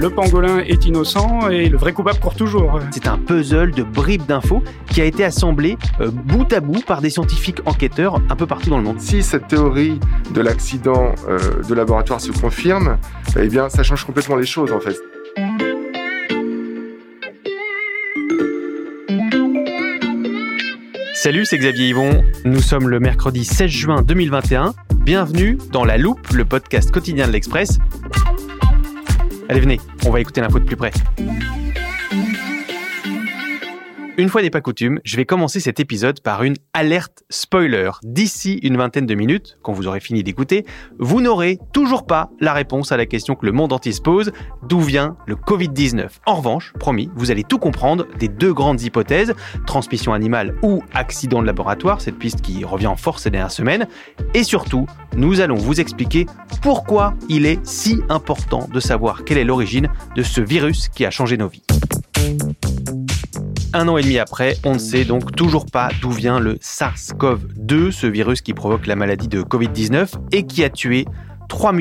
Le pangolin est innocent et le vrai coupable court toujours. C'est un puzzle de bribes d'infos qui a été assemblé euh, bout à bout par des scientifiques enquêteurs un peu partout dans le monde. Si cette théorie de l'accident euh, de laboratoire se confirme, eh bien, ça change complètement les choses en fait. Salut, c'est Xavier Yvon. Nous sommes le mercredi 16 juin 2021. Bienvenue dans La Loupe, le podcast quotidien de l'Express. Allez, venez, on va écouter l'info de plus près. Une fois n'est pas coutume, je vais commencer cet épisode par une alerte spoiler. D'ici une vingtaine de minutes, quand vous aurez fini d'écouter, vous n'aurez toujours pas la réponse à la question que le monde entier se pose, d'où vient le Covid-19 En revanche, promis, vous allez tout comprendre des deux grandes hypothèses, transmission animale ou accident de laboratoire, cette piste qui revient en force ces dernières semaines, et surtout, nous allons vous expliquer pourquoi il est si important de savoir quelle est l'origine de ce virus qui a changé nos vies. Un an et demi après, on ne sait donc toujours pas d'où vient le SARS-CoV-2, ce virus qui provoque la maladie de Covid-19 et qui a tué 3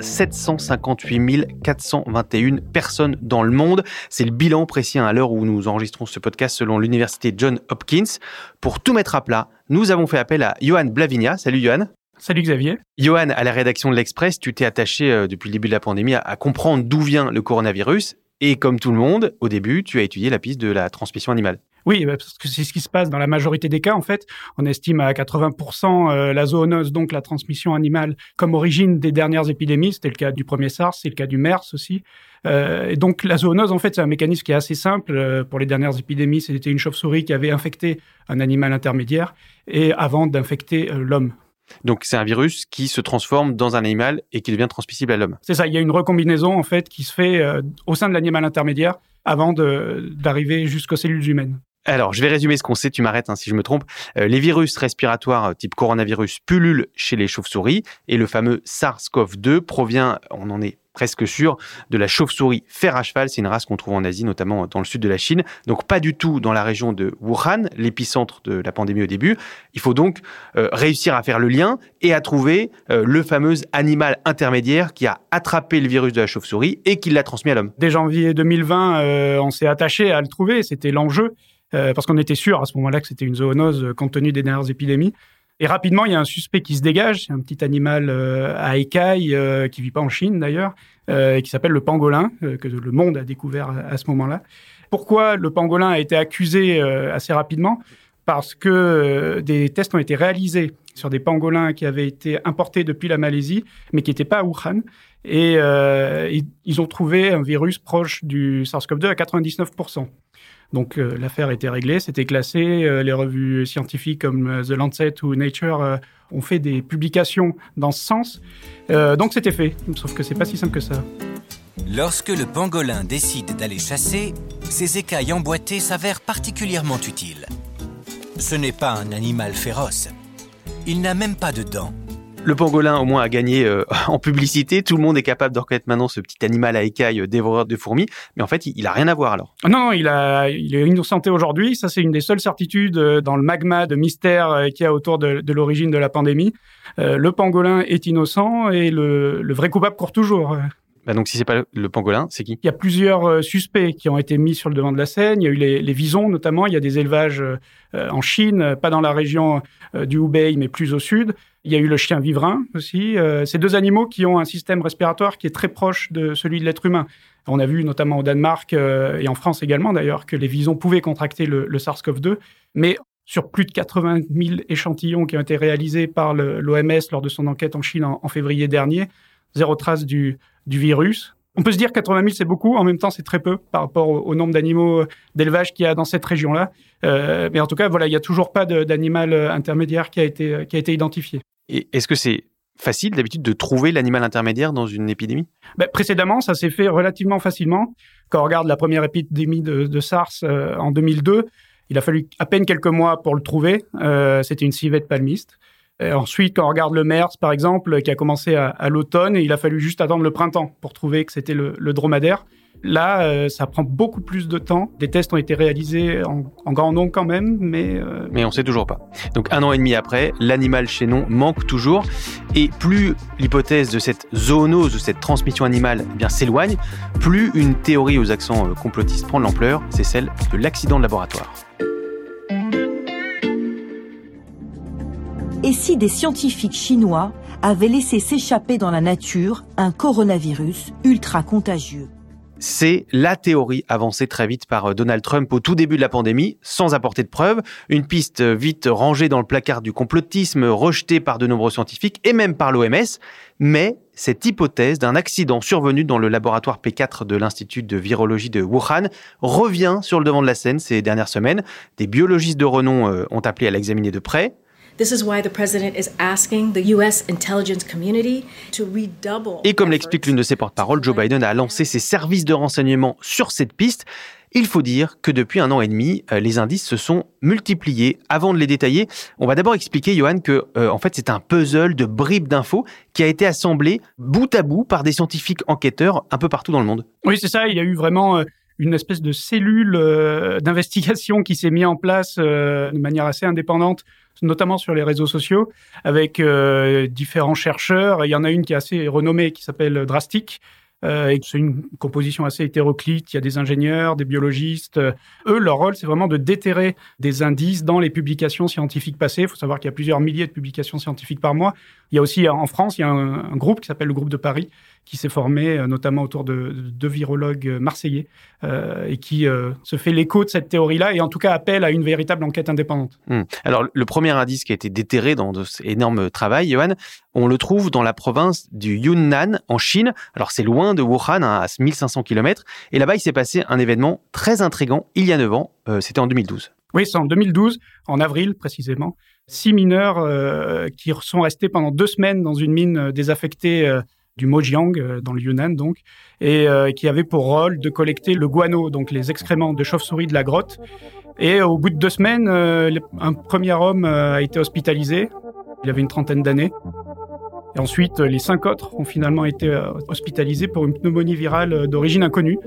758 421 personnes dans le monde. C'est le bilan précis à l'heure où nous enregistrons ce podcast selon l'université John Hopkins. Pour tout mettre à plat, nous avons fait appel à Johan Blavinia. Salut Johan. Salut Xavier. Johan, à la rédaction de l'Express, tu t'es attaché euh, depuis le début de la pandémie à comprendre d'où vient le coronavirus et comme tout le monde, au début, tu as étudié la piste de la transmission animale. Oui, bah, parce que c'est ce qui se passe dans la majorité des cas, en fait. On estime à 80% euh, la zoonose, donc la transmission animale, comme origine des dernières épidémies. C'était le cas du premier SARS, c'est le cas du MERS aussi. Euh, et donc la zoonose, en fait, c'est un mécanisme qui est assez simple. Euh, pour les dernières épidémies, c'était une chauve-souris qui avait infecté un animal intermédiaire et avant d'infecter l'homme. Donc c'est un virus qui se transforme dans un animal et qui devient transmissible à l'homme. C'est ça, il y a une recombinaison en fait qui se fait euh, au sein de l'animal intermédiaire avant d'arriver jusqu'aux cellules humaines. Alors, je vais résumer ce qu'on sait, tu m'arrêtes hein, si je me trompe. Euh, les virus respiratoires euh, type coronavirus pullulent chez les chauves-souris et le fameux SARS-CoV-2 provient, on en est presque sûr, de la chauve-souris fer à cheval. C'est une race qu'on trouve en Asie, notamment dans le sud de la Chine. Donc pas du tout dans la région de Wuhan, l'épicentre de la pandémie au début. Il faut donc euh, réussir à faire le lien et à trouver euh, le fameux animal intermédiaire qui a attrapé le virus de la chauve-souris et qui l'a transmis à l'homme. Dès janvier 2020, euh, on s'est attaché à le trouver. C'était l'enjeu. parce qu'on était sûr à ce moment-là que c'était une zoonose compte tenu des dernières épidémies. Et rapidement, il y a un suspect qui se dégage. C'est un petit animal euh, à écailles euh, qui vit pas en Chine d'ailleurs, euh, qui s'appelle le pangolin, que le monde a découvert à, ce moment-là. Pourquoi le pangolin a été accusé assez rapidement? Parce que des tests ont été réalisés sur des pangolins qui avaient été importés depuis la Malaisie, mais qui n'étaient pas à Wuhan. Et ils ont trouvé un virus proche du SARS-CoV-2 à 99%. Donc euh, l'affaire était réglée, c'était classé. Euh, les revues scientifiques comme euh, The Lancet ou Nature ont fait des publications dans ce sens. donc c'était fait, sauf que c'est pas si simple que ça. Lorsque le pangolin décide d'aller chasser, ses écailles emboîtées s'avèrent particulièrement utiles. Ce n'est pas un animal féroce. Il n'a même pas de dents. Le pangolin, au moins, a gagné euh, en publicité. Tout le monde est capable de reconnaître maintenant ce petit animal à écailles euh, dévoreur de fourmis. Mais en fait, il, n'a a rien à voir alors. Non, il, a, il est innocenté aujourd'hui. Ça, c'est une des seules certitudes euh, dans le magma de mystère qu'il y a autour de, l'origine de la pandémie. le pangolin est innocent et le vrai coupable court toujours. Bah donc si c'est pas le pangolin, c'est qui? Il y a plusieurs euh, suspects qui ont été mis sur le devant de la scène. Il y a eu les, visons notamment. Il y a des élevages euh, en Chine, pas dans la région euh, du Hubei, mais plus au sud. Il y a eu le chien vivrin aussi. ces deux animaux qui ont un système respiratoire qui est très proche de celui de l'être humain. On a vu notamment au Danemark et en France également d'ailleurs que les visons pouvaient contracter le SARS-CoV-2, mais sur plus de 80 000 échantillons qui ont été réalisés par l'OMS lors de son enquête en Chine en, février dernier, zéro trace du, du virus. On peut se dire 80 000 c'est beaucoup, en même temps c'est très peu par rapport au, nombre d'animaux euh, d'élevage qu'il y a dans cette région-là. Euh, mais en tout cas, voilà, il n'y a toujours pas d'animal euh, intermédiaire qui a été, qui a été identifié. Et est-ce que c'est facile d'habitude de trouver l'animal intermédiaire dans une épidémie? Ben, Précédemment, ça s'est fait relativement facilement. Quand on regarde la première épidémie de, de SARS en 2002, il a fallu à peine quelques mois pour le trouver. Euh, C'était une civette palmiste. Et ensuite, quand on regarde le MERS, par exemple, qui a commencé à, l'automne, il a fallu juste attendre le printemps pour trouver que c'était le, dromadaire. Là, euh, ça prend beaucoup plus de temps. Des tests ont été réalisés en, grand nombre quand même, mais... Euh... Mais on sait toujours pas. Donc un an et demi après, l'animal chaînon manque toujours. Et plus l'hypothèse de cette zoonose, de cette transmission animale eh bien s'éloigne, plus une théorie aux accents euh, complotistes prend de l'ampleur, c'est celle de l'accident de laboratoire. Et si des scientifiques chinois avaient laissé s'échapper dans la nature un coronavirus ultra contagieux? C'est la théorie avancée très vite par euh, Donald Trump au tout début de la pandémie, sans apporter de preuves, une piste euh, vite rangée dans le placard du complotisme, rejetée par de nombreux scientifiques et même par l'OMS, mais cette hypothèse d'un accident survenu dans le laboratoire P4 de l'Institut de virologie de Wuhan revient sur le devant de la scène ces dernières semaines. Des biologistes de renom euh, ont appelé à l'examiner de près. Et comme l'explique l'une de ses porte-paroles, Joe Biden a lancé ses services de renseignement sur cette piste. Il faut dire que depuis un an et demi, euh, les indices se sont multipliés. Avant de les détailler, on va d'abord expliquer, Johan, que euh, en fait c'est un puzzle de bribes d'infos qui a été assemblé bout à bout par des scientifiques enquêteurs un peu partout dans le monde. Oui, c'est ça. Il y a eu vraiment euh, une espèce de cellule d'investigation qui s'est mise en place de manière assez indépendante notamment sur les réseaux sociaux, avec euh, différents chercheurs. Il y en a une qui est assez renommée, qui s'appelle Drastic, euh, c'est une composition assez hétéroclite. Il y a des ingénieurs, des biologistes. Eux, leur rôle, c'est vraiment de déterrer des indices dans les publications scientifiques passées. Il faut savoir qu'il y a plusieurs milliers de publications scientifiques par mois. Il y a aussi en France, il y a un groupe qui s'appelle le groupe de Paris, qui s'est formé euh, notamment autour de deux virologues marseillais euh, et qui euh, se fait l'écho de cette théorie-là et en tout cas appelle à une véritable enquête indépendante. Hmm. Alors le premier indice qui a été déterré dans de ces énormes travail, Johan, on le trouve dans la province du Yunnan en Chine. Alors c'est loin de Wuhan, hein, à 1500 km, et là-bas il s'est passé un événement très intrigant il y a 9 ans, C'était en 2012. Oui, c'est en 2012, en avril précisément. Six mineurs euh, qui sont restés pendant deux semaines dans une mine désaffectée euh, du Mojiang, euh, dans le Yunnan donc, et euh, qui avait pour rôle de collecter le guano, donc les excréments de chauve-souris de la grotte. Et au bout de deux semaines, euh, un premier homme a été hospitalisé. Il avait une trentaine d'années. Et ensuite, les cinq autres ont finalement été hospitalisés pour une pneumonie virale d'origine inconnue,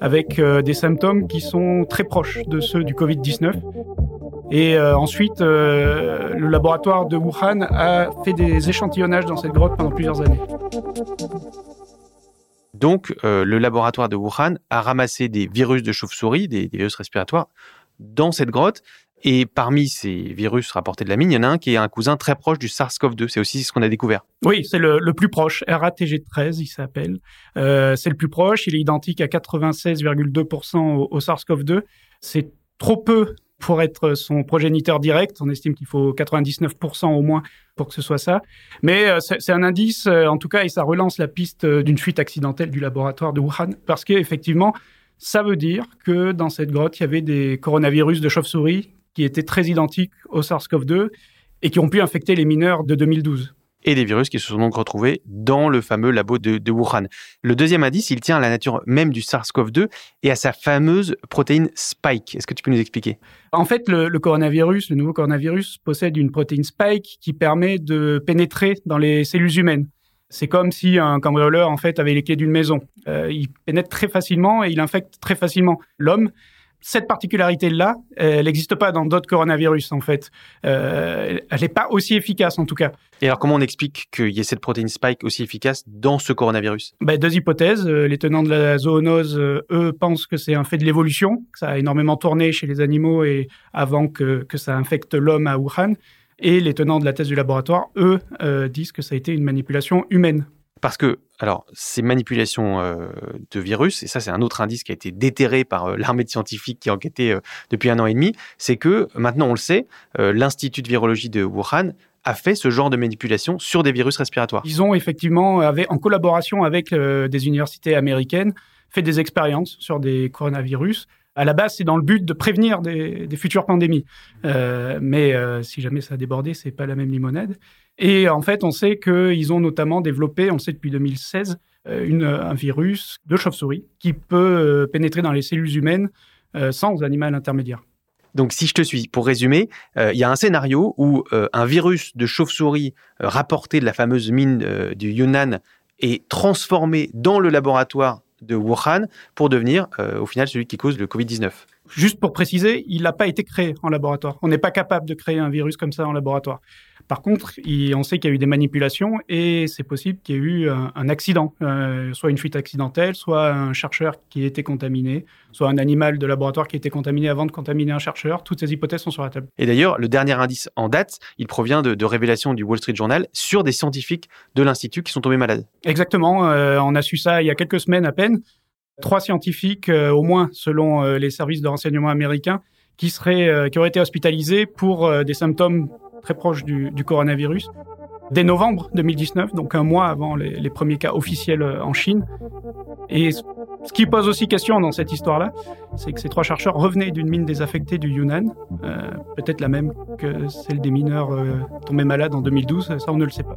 avec des symptômes qui sont très proches de ceux du Covid-19. Et euh, ensuite, euh, le laboratoire de Wuhan a fait des échantillonnages dans cette grotte pendant plusieurs années. Donc, euh, le laboratoire de Wuhan a ramassé des virus de chauve-souris, des, des, virus respiratoires, dans cette grotte. Et parmi ces virus rapportés de la mine, il y en a un qui est un cousin très proche du SARS-CoV-2. C'est aussi ce qu'on a découvert. Oui, c'est le, le, plus proche. RATG13, il s'appelle. C'est le plus proche. Il est identique à 96,2% au, au SARS-CoV-2. C'est trop peu pour être son progéniteur direct. On estime qu'il faut 99% au moins pour que ce soit ça. Mais euh, c'est un indice, euh, en tout cas, et ça relance la piste euh, d'une fuite accidentelle du laboratoire de Wuhan, parce qu'effectivement, ça veut dire que dans cette grotte, il y avait des coronavirus de chauve-souris qui étaient très identiques au SARS-CoV-2 et qui ont pu infecter les mineurs de 2012 et des virus qui se sont donc retrouvés dans le fameux labo de, Wuhan. Le deuxième indice, il tient à la nature même du SARS-CoV-2 et à sa fameuse protéine Spike. Est-ce que tu peux nous expliquer? En fait, le, le, coronavirus, le nouveau coronavirus, possède une protéine Spike qui permet de pénétrer dans les cellules humaines. C'est comme si un cambrioleur en fait avait les clés d'une maison. Euh, il pénètre très facilement et il infecte très facilement l'homme cette particularité-là, elle n'existe pas dans d'autres coronavirus, en fait. Euh, elle n'est pas aussi efficace, en tout cas. Et alors, comment on explique qu'il y ait cette protéine spike aussi efficace dans ce coronavirus? Ben, Deux hypothèses. Euh, les tenants de la zoonose, euh, eux, pensent que c'est un fait de l'évolution, que ça a énormément tourné chez les animaux et avant que, que ça infecte l'homme à Wuhan. Et les tenants de la thèse du laboratoire, eux, disent que ça a été une manipulation humaine. Parce que, ces manipulations euh, de virus, et ça c'est un autre indice qui a été déterré par euh, l'armée de scientifiques qui enquêtait euh, depuis un an et demi, c'est que maintenant on le sait, l'Institut de virologie de Wuhan a fait ce genre de manipulation sur des virus respiratoires. Ils ont effectivement, en collaboration avec des universités américaines, fait des expériences sur des coronavirus. À la base, c'est dans le but de prévenir des, futures pandémies. mais si jamais ça a débordé, c'est pas la même limonade. Et en fait, on sait qu'ils ont notamment développé, on sait depuis 2016, euh, un virus de chauve-souris qui peut euh, pénétrer dans les cellules humaines euh, sans animal intermédiaire. Donc, si je te suis, pour résumer, il y a un scénario où un virus de chauve-souris rapporté de la fameuse mine du Yunnan est transformé dans le laboratoire de Wuhan pour devenir, au final, celui qui cause le Covid-19. Juste pour préciser, il n'a pas été créé en laboratoire. On n'est pas capable de créer un virus comme ça en laboratoire. Par contre, on sait qu'il y a eu des manipulations et c'est possible qu'il y ait eu un, accident, euh, soit une fuite accidentelle, soit un chercheur qui a été contaminé, soit un animal de laboratoire qui été contaminé avant de contaminer un chercheur. Toutes ces hypothèses sont sur la table. Et d'ailleurs, le dernier indice en date, il provient de, révélations du Wall Street Journal sur des scientifiques de l'Institut qui sont tombés malades. Exactement. Euh, on a su ça il y a quelques semaines à peine. Trois scientifiques, euh, au moins selon les services de renseignement américains, qui, seraient, qui auraient été hospitalisés pour des symptômes très proche du, coronavirus, dès novembre 2019, donc un mois avant les, premiers cas officiels euh, en Chine. Et ce qui pose aussi question dans cette histoire-là, c'est que ces trois chercheurs revenaient d'une mine désaffectée du Yunnan, euh, peut-être la même que celle des mineurs euh, tombés malades en 2012, ça on ne le sait pas.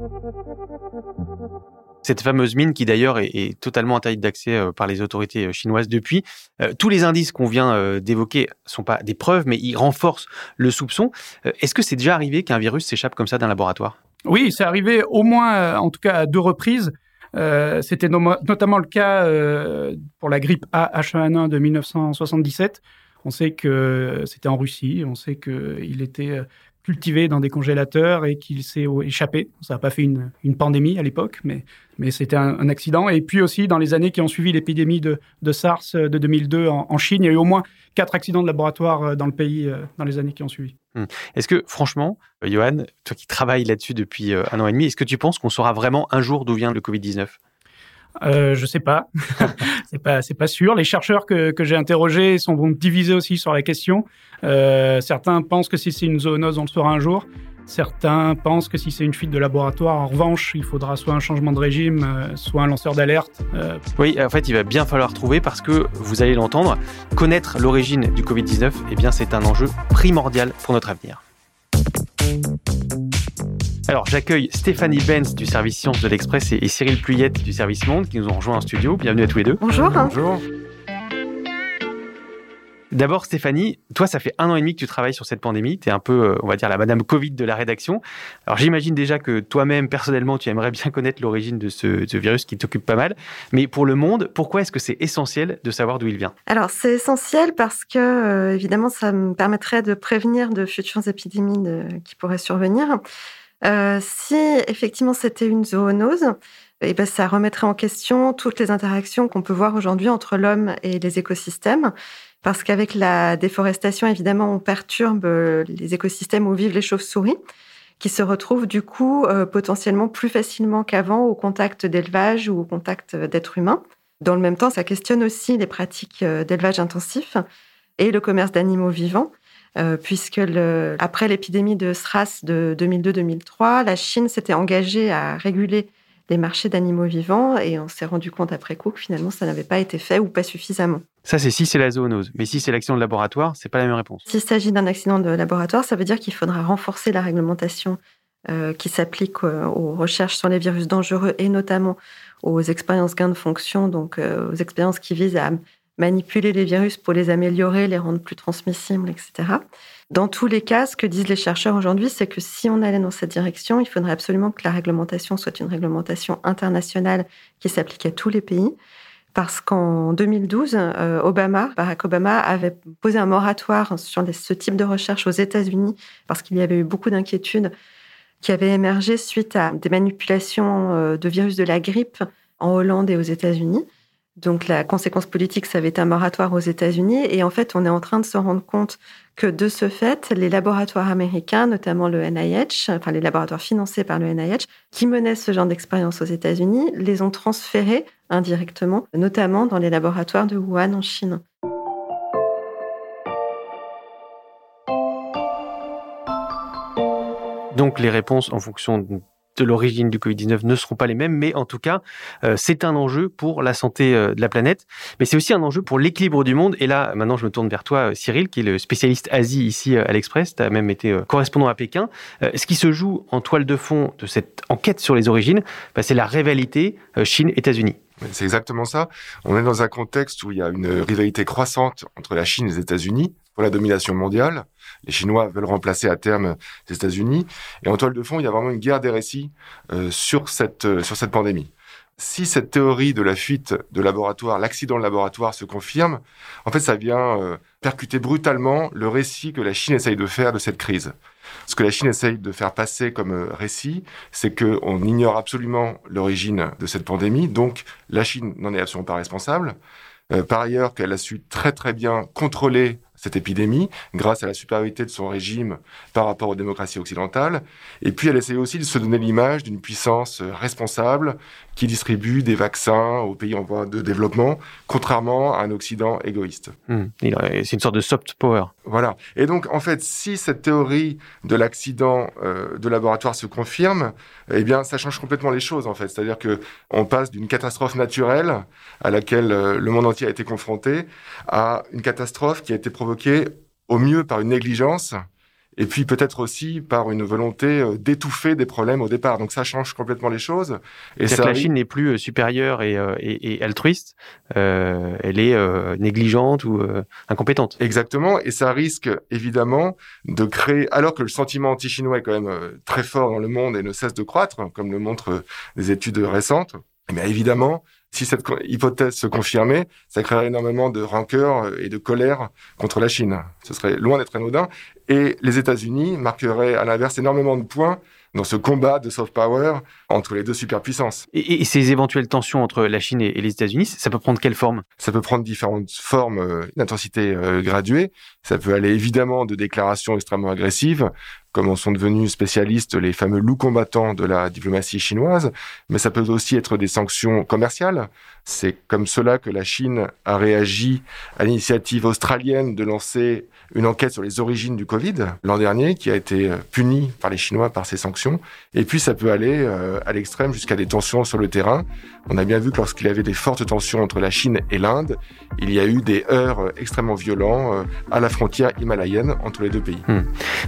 Cette fameuse mine qui d'ailleurs est, totalement interdite d'accès euh, par les autorités euh, chinoises depuis. Euh, tous les indices qu'on vient d'évoquer sont pas des preuves, mais ils renforcent le soupçon. Est-ce que c'est déjà arrivé qu'un virus s'échappe comme ça d'un laboratoire? Oui, c'est arrivé au moins, en tout cas à deux reprises. C'était notamment le cas pour la grippe A H1N1 de 1977. On sait que c'était en Russie, on sait qu'il était cultivé dans des congélateurs et qu'il s'est échappé. Ça n'a pas fait une, pandémie à l'époque, mais, c'était un, accident. Et puis aussi, dans les années qui ont suivi l'épidémie de, SARS de 2002 en, Chine, il y a eu au moins quatre accidents de laboratoire euh, dans le pays euh, dans les années qui ont suivi. Hmm. Est-ce que, franchement, euh, Johan, toi qui travailles là-dessus depuis un an et demi, est-ce que tu penses qu'on saura vraiment un jour d'où vient le Covid-19 euh, je sais pas, c'est pas c'est pas sûr. Les chercheurs que, que j'ai interrogés sont divisés aussi sur la question. Euh, certains pensent que si c'est une zoonose, on le saura un jour. Certains pensent que si c'est une fuite de laboratoire, en revanche, il faudra soit un changement de régime, euh, soit un lanceur d'alerte. Euh. Oui, en fait, il va bien falloir trouver parce que vous allez l'entendre, connaître l'origine du Covid-19, eh bien, c'est un enjeu primordial pour notre avenir. Alors, j'accueille Stéphanie Benz du service Sciences de l'Express et, Cyril Pluyette du service Monde qui nous ont rejoints en studio. Bienvenue à tous les deux. Bonjour. Bonjour. D'abord, Stéphanie, toi, ça fait un an et demi que tu travailles sur cette pandémie. Tu es un peu, euh, on va dire, la Madame Covid de la rédaction. Alors, j'imagine déjà que toi-même, personnellement, tu aimerais bien connaître l'origine de ce, virus qui t'occupe pas mal. Mais pour le monde, pourquoi est-ce que c'est essentiel de savoir d'où il vient? Alors, c'est essentiel parce que, euh, évidemment, ça me permettrait de prévenir de futures épidémies qui pourraient survenir. Euh, si effectivement c'était une zoonose, eh ben, ça remettrait en question toutes les interactions qu'on peut voir aujourd'hui entre l'homme et les écosystèmes. Parce qu'avec la déforestation, évidemment, on perturbe euh, les écosystèmes où vivent les chauves-souris, qui se retrouvent du coup euh, potentiellement plus facilement qu'avant au contact d'élevage ou au contact d'êtres humains. Dans le même temps, ça questionne aussi les pratiques d'élevage intensif et le commerce d'animaux vivants. Euh, puisque le, après l'épidémie de SRAS de 2002-2003, la Chine s'était engagée à réguler les marchés d'animaux vivants et on s'est rendu compte après coup que finalement ça n'avait pas été fait ou pas suffisamment. Ça c'est si c'est la zoonose, mais si c'est l'accident de laboratoire, c'est pas la même réponse. S'il s'agit d'un accident de laboratoire, ça veut dire qu'il faudra renforcer la réglementation euh, qui s'applique euh, aux recherches sur les virus dangereux et notamment aux expériences gain de fonction, donc aux expériences qui visent à manipuler les virus pour les améliorer, les rendre plus transmissibles, etc. Dans tous les cas, ce que disent les chercheurs aujourd'hui, c'est que si on allait dans cette direction, il faudrait absolument que la réglementation soit une réglementation internationale qui s'applique à tous les pays, parce qu'en 2012, euh, Obama, Barack Obama avait posé un moratoire sur ce type de recherche aux États-Unis parce qu'il y avait eu beaucoup d'inquiétudes qui avaient émergé suite à des manipulations euh, de virus de la grippe en Hollande et aux États-Unis. Donc la conséquence politique, ça avait été un moratoire aux États-Unis. Et en fait, on est en train de se rendre compte que de ce fait, les laboratoires américains, notamment le NIH, enfin les laboratoires financés par le NIH, qui menaient ce genre d'expérience aux États-Unis, les ont transférés indirectement, notamment dans les laboratoires de Wuhan en Chine. Donc les réponses en fonction de l'origine du Covid-19 ne seront pas les mêmes, mais en tout cas, euh, c'est un enjeu pour la santé euh, de la planète, mais c'est aussi un enjeu pour l'équilibre du monde. Et là, maintenant, je me tourne vers toi, Cyril, qui est le spécialiste Asie ici à l'Express. Tu as même été euh, correspondant à Pékin. ce qui se joue en toile de fond de cette enquête sur les origines, bah, c'est la rivalité Chine-États-Unis. C'est exactement ça. On est dans un contexte où il y a une rivalité croissante entre la Chine et les États-Unis pour la domination mondiale. Les Chinois veulent remplacer à terme les États-Unis. Et en toile de fond, il y a vraiment une guerre des récits euh, sur, cette, euh, sur cette pandémie. Si cette théorie de la fuite de laboratoire, l'accident de laboratoire se confirme, en fait, ça vient euh, percuter brutalement le récit que la Chine essaye de faire de cette crise. Ce que la Chine essaye de faire passer comme récit, c'est qu'on ignore absolument l'origine de cette pandémie, donc la Chine n'en est absolument pas responsable. par ailleurs, qu'elle a su très très bien contrôler cette épidémie grâce à la supériorité de son régime par rapport aux démocraties occidentales. Et puis elle essaie aussi de se donner l'image d'une puissance euh, responsable qui distribue des vaccins aux pays en voie de développement, contrairement à un Occident égoïste. Hmm. C'est une sorte de soft power. Voilà. Et donc, en fait, si cette théorie de l'accident euh, de laboratoire se confirme, eh bien, ça change complètement les choses, en fait. C'est-à-dire que on passe d'une catastrophe naturelle à laquelle euh, le monde entier a été confronté à une catastrophe qui a été provoquée au mieux par une négligence et puis peut-être aussi par une volonté euh, d'étouffer des problèmes au départ. Donc ça change complètement les choses. Et ça, que la Chine n'est plus euh, supérieure et, euh, et, altruiste, elle est négligente ou incompétente. Exactement, et ça risque évidemment de créer, alors que le sentiment anti-chinois est quand même très fort dans le monde et ne cesse de croître, comme le montrent des études récentes, mais eh évidemment, si cette hypothèse se confirmait, ça créerait énormément de rancœur et de colère contre la Chine. Ce serait loin d'être anodin. Et les États-Unis marqueraient à l'inverse énormément de points dans ce combat de soft power entre les deux superpuissances. Et, ces éventuelles tensions entre la Chine et, les États-Unis, ça peut prendre quelle forme? Ça peut prendre différentes formes euh, d'intensité euh, graduée. Ça peut aller évidemment de déclarations extrêmement agressives comme en sont devenus spécialistes les fameux loups combattants de la diplomatie chinoise, mais ça peut aussi être des sanctions commerciales. C'est comme cela que la Chine a réagi à l'initiative australienne de lancer une enquête sur les origines du Covid l'an dernier, qui a été punie par les Chinois par ces sanctions. Et puis ça peut aller euh, à l'extrême jusqu'à des tensions sur le terrain. On a bien vu que lorsqu'il y avait des fortes tensions entre la Chine et l'Inde, il y a eu des heurts extrêmement violents euh, à la frontière himalayenne entre les deux pays. Hmm.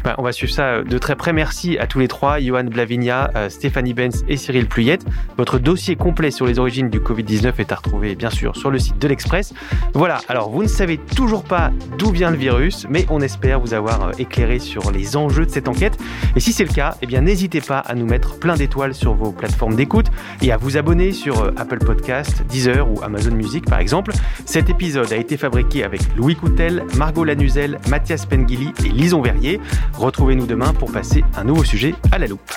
Bah, on va suivre ça de très près. Merci à tous les trois, Johan Blavinia, euh, Stéphanie Benz et Cyril Pluyette. Votre dossier complet sur les origines du Covid-19 est à retrouver bien sûr sur le site de l'Express. Voilà, alors vous ne savez toujours pas d'où vient le virus, mais on espère vous avoir euh, éclairé sur les enjeux de cette enquête. Et si c'est le cas, eh bien n'hésitez pas à nous mettre plein d'étoiles sur vos plateformes d'écoute et à vous abonner sur euh, Apple Podcast, Deezer ou Amazon Music par exemple. Cet épisode a été fabriqué avec Louis Coutel, Margot Lanuzel, Mathias Pengili et Lison Verrier. Retrouvez-nous pour passer un nouveau sujet à la loupe.